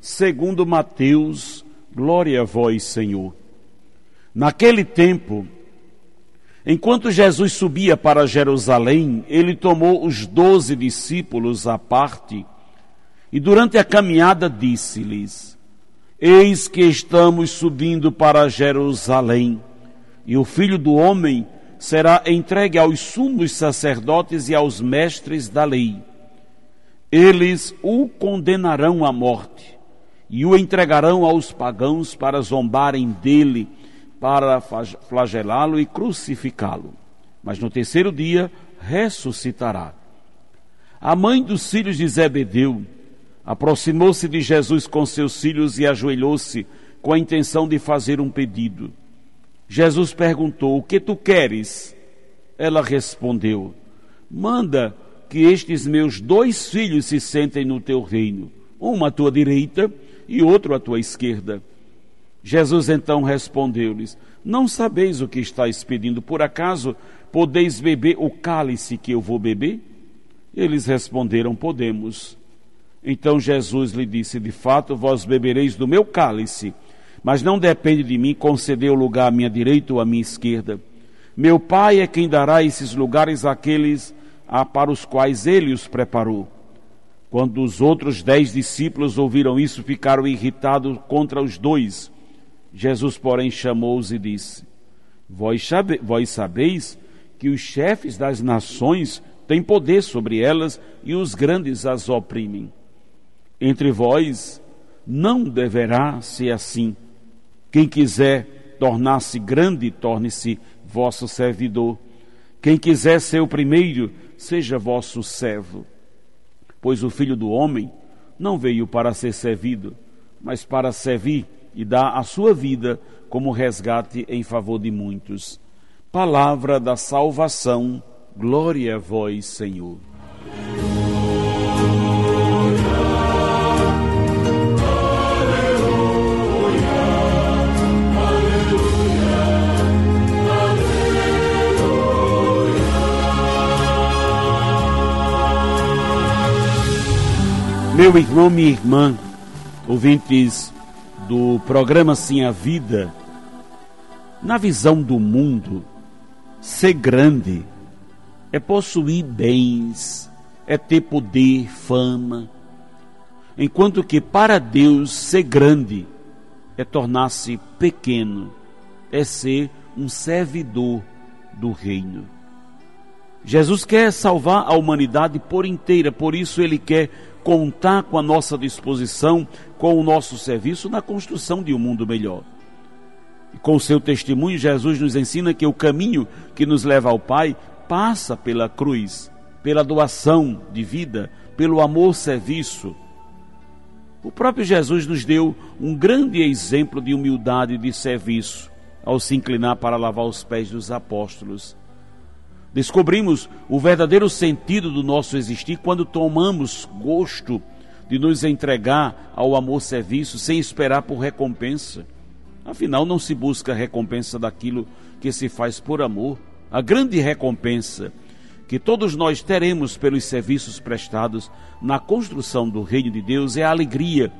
segundo Mateus, glória a vós, Senhor. Naquele tempo, enquanto Jesus subia para Jerusalém, ele tomou os doze discípulos à parte e durante a caminhada disse-lhes: Eis que estamos subindo para Jerusalém e o filho do homem será entregue aos sumos sacerdotes e aos mestres da lei. Eles o condenarão à morte e o entregarão aos pagãos para zombarem dele, para flagelá-lo e crucificá-lo. Mas no terceiro dia ressuscitará. A mãe dos filhos de Zebedeu aproximou-se de Jesus com seus filhos e ajoelhou-se com a intenção de fazer um pedido. Jesus perguntou: O que tu queres? Ela respondeu: Manda que estes meus dois filhos se sentem no teu reino, um à tua direita e outro à tua esquerda. Jesus então respondeu-lhes: Não sabeis o que estáis pedindo, por acaso podeis beber o cálice que eu vou beber? Eles responderam: Podemos. Então Jesus lhe disse: De fato, vós bebereis do meu cálice mas não depende de mim conceder o lugar à minha direita ou à minha esquerda. Meu Pai é quem dará esses lugares àqueles para os quais ele os preparou. Quando os outros dez discípulos ouviram isso, ficaram irritados contra os dois. Jesus, porém, chamou-os e disse: vós, sabe, vós sabeis que os chefes das nações têm poder sobre elas e os grandes as oprimem. Entre vós não deverá ser assim quem quiser tornar-se grande, torne-se vosso servidor. Quem quiser ser o primeiro, seja vosso servo. Pois o filho do homem não veio para ser servido, mas para servir e dar a sua vida como resgate em favor de muitos. Palavra da salvação, glória a vós, Senhor. Meu irmão, minha irmã, ouvintes do programa Sim a Vida, na visão do mundo, ser grande é possuir bens, é ter poder, fama, enquanto que para Deus ser grande é tornar-se pequeno, é ser um servidor do reino. Jesus quer salvar a humanidade por inteira, por isso ele quer contar com a nossa disposição, com o nosso serviço na construção de um mundo melhor. E com o seu testemunho, Jesus nos ensina que o caminho que nos leva ao Pai passa pela cruz, pela doação de vida, pelo amor-serviço. O próprio Jesus nos deu um grande exemplo de humildade e de serviço ao se inclinar para lavar os pés dos apóstolos. Descobrimos o verdadeiro sentido do nosso existir quando tomamos gosto de nos entregar ao amor-serviço sem esperar por recompensa. Afinal, não se busca recompensa daquilo que se faz por amor. A grande recompensa que todos nós teremos pelos serviços prestados na construção do reino de Deus é a alegria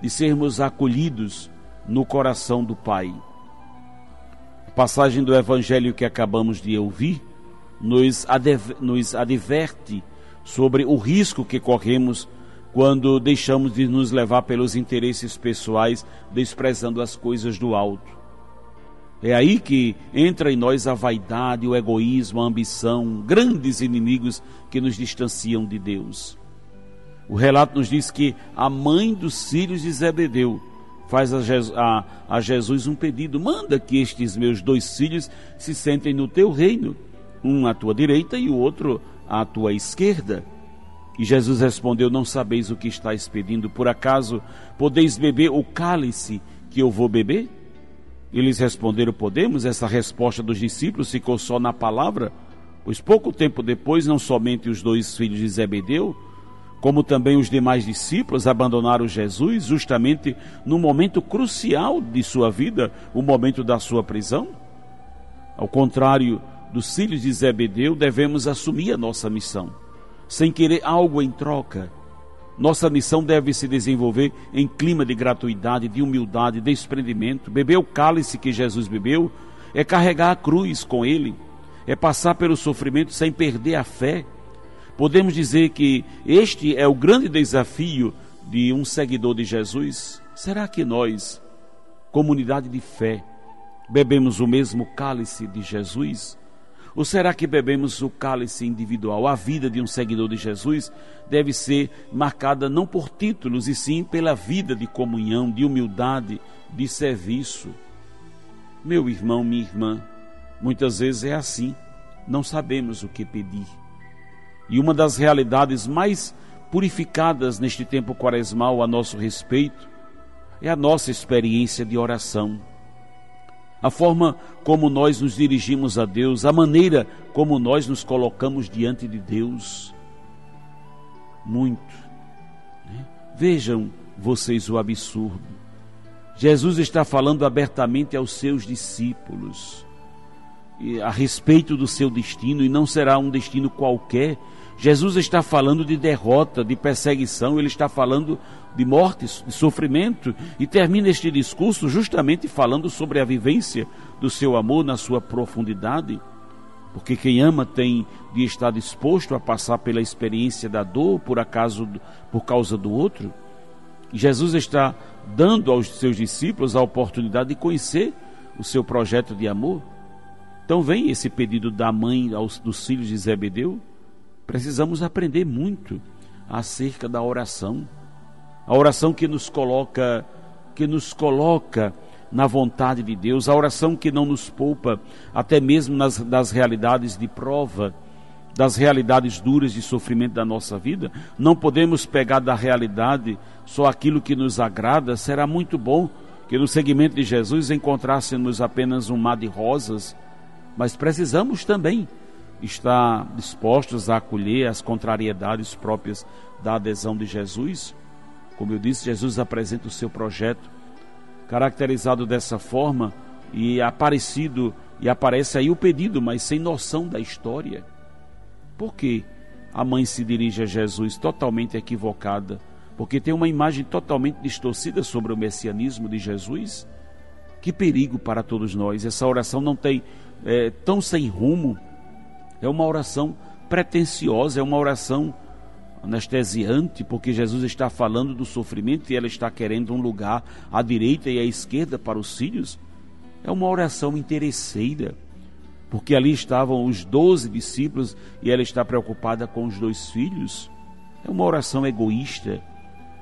de sermos acolhidos no coração do Pai. A passagem do evangelho que acabamos de ouvir nos, nos adverte sobre o risco que corremos quando deixamos de nos levar pelos interesses pessoais, desprezando as coisas do alto. É aí que entra em nós a vaidade, o egoísmo, a ambição, grandes inimigos que nos distanciam de Deus. O relato nos diz que a mãe dos filhos de Zebedeu faz a Jesus, a, a Jesus um pedido: manda que estes meus dois filhos se sentem no teu reino um à tua direita e o outro à tua esquerda. E Jesus respondeu: Não sabeis o que estáis pedindo, por acaso podeis beber o cálice que eu vou beber? Eles responderam: Podemos. Essa resposta dos discípulos ficou só na palavra, pois pouco tempo depois, não somente os dois filhos de Zebedeu, como também os demais discípulos abandonaram Jesus justamente no momento crucial de sua vida, o momento da sua prisão. Ao contrário dos filhos de Zebedeu, devemos assumir a nossa missão, sem querer algo em troca. Nossa missão deve se desenvolver em clima de gratuidade, de humildade, de desprendimento. Beber o cálice que Jesus bebeu é carregar a cruz com ele, é passar pelo sofrimento sem perder a fé. Podemos dizer que este é o grande desafio de um seguidor de Jesus. Será que nós, comunidade de fé, bebemos o mesmo cálice de Jesus? Ou será que bebemos o cálice individual? A vida de um seguidor de Jesus deve ser marcada não por títulos, e sim pela vida de comunhão, de humildade, de serviço. Meu irmão, minha irmã, muitas vezes é assim, não sabemos o que pedir. E uma das realidades mais purificadas neste tempo quaresmal a nosso respeito é a nossa experiência de oração a forma como nós nos dirigimos a Deus, a maneira como nós nos colocamos diante de Deus. Muito. Né? Vejam vocês o absurdo. Jesus está falando abertamente aos seus discípulos a respeito do seu destino, e não será um destino qualquer. Jesus está falando de derrota, de perseguição, ele está falando de mortes, de sofrimento, e termina este discurso justamente falando sobre a vivência do seu amor na sua profundidade. Porque quem ama tem de estar disposto a passar pela experiência da dor por acaso por causa do outro. Jesus está dando aos seus discípulos a oportunidade de conhecer o seu projeto de amor. Então vem esse pedido da mãe aos dos filhos de Zebedeu. Precisamos aprender muito acerca da oração a oração que nos coloca, que nos coloca na vontade de Deus, a oração que não nos poupa até mesmo nas, das realidades de prova, das realidades duras de sofrimento da nossa vida. Não podemos pegar da realidade só aquilo que nos agrada. Será muito bom que no segmento de Jesus encontrássemos apenas um mar de rosas, mas precisamos também estar dispostos a acolher as contrariedades próprias da adesão de Jesus como eu disse, Jesus apresenta o seu projeto caracterizado dessa forma e aparecido e aparece aí o pedido, mas sem noção da história. Por que a mãe se dirige a Jesus totalmente equivocada? Porque tem uma imagem totalmente distorcida sobre o messianismo de Jesus? Que perigo para todos nós! Essa oração não tem é, tão sem rumo. É uma oração pretensiosa, é uma oração anestesiante, porque Jesus está falando do sofrimento e ela está querendo um lugar à direita e à esquerda para os filhos. É uma oração interesseira, porque ali estavam os doze discípulos e ela está preocupada com os dois filhos. É uma oração egoísta,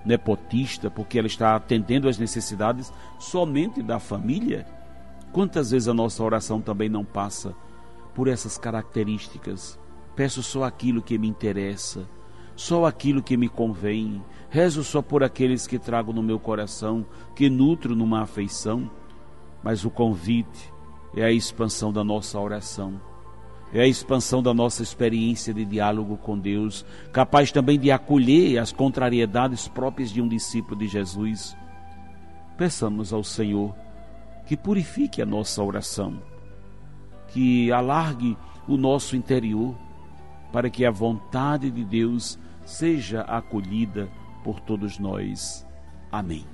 nepotista, porque ela está atendendo às necessidades somente da família. Quantas vezes a nossa oração também não passa por essas características? Peço só aquilo que me interessa só aquilo que me convém. Rezo só por aqueles que trago no meu coração, que nutro numa afeição. Mas o convite é a expansão da nossa oração, é a expansão da nossa experiência de diálogo com Deus, capaz também de acolher as contrariedades próprias de um discípulo de Jesus. Peçamos ao Senhor que purifique a nossa oração, que alargue o nosso interior para que a vontade de Deus seja acolhida por todos nós. Amém.